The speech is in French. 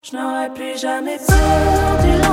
Je n'aurais plus jamais peur du.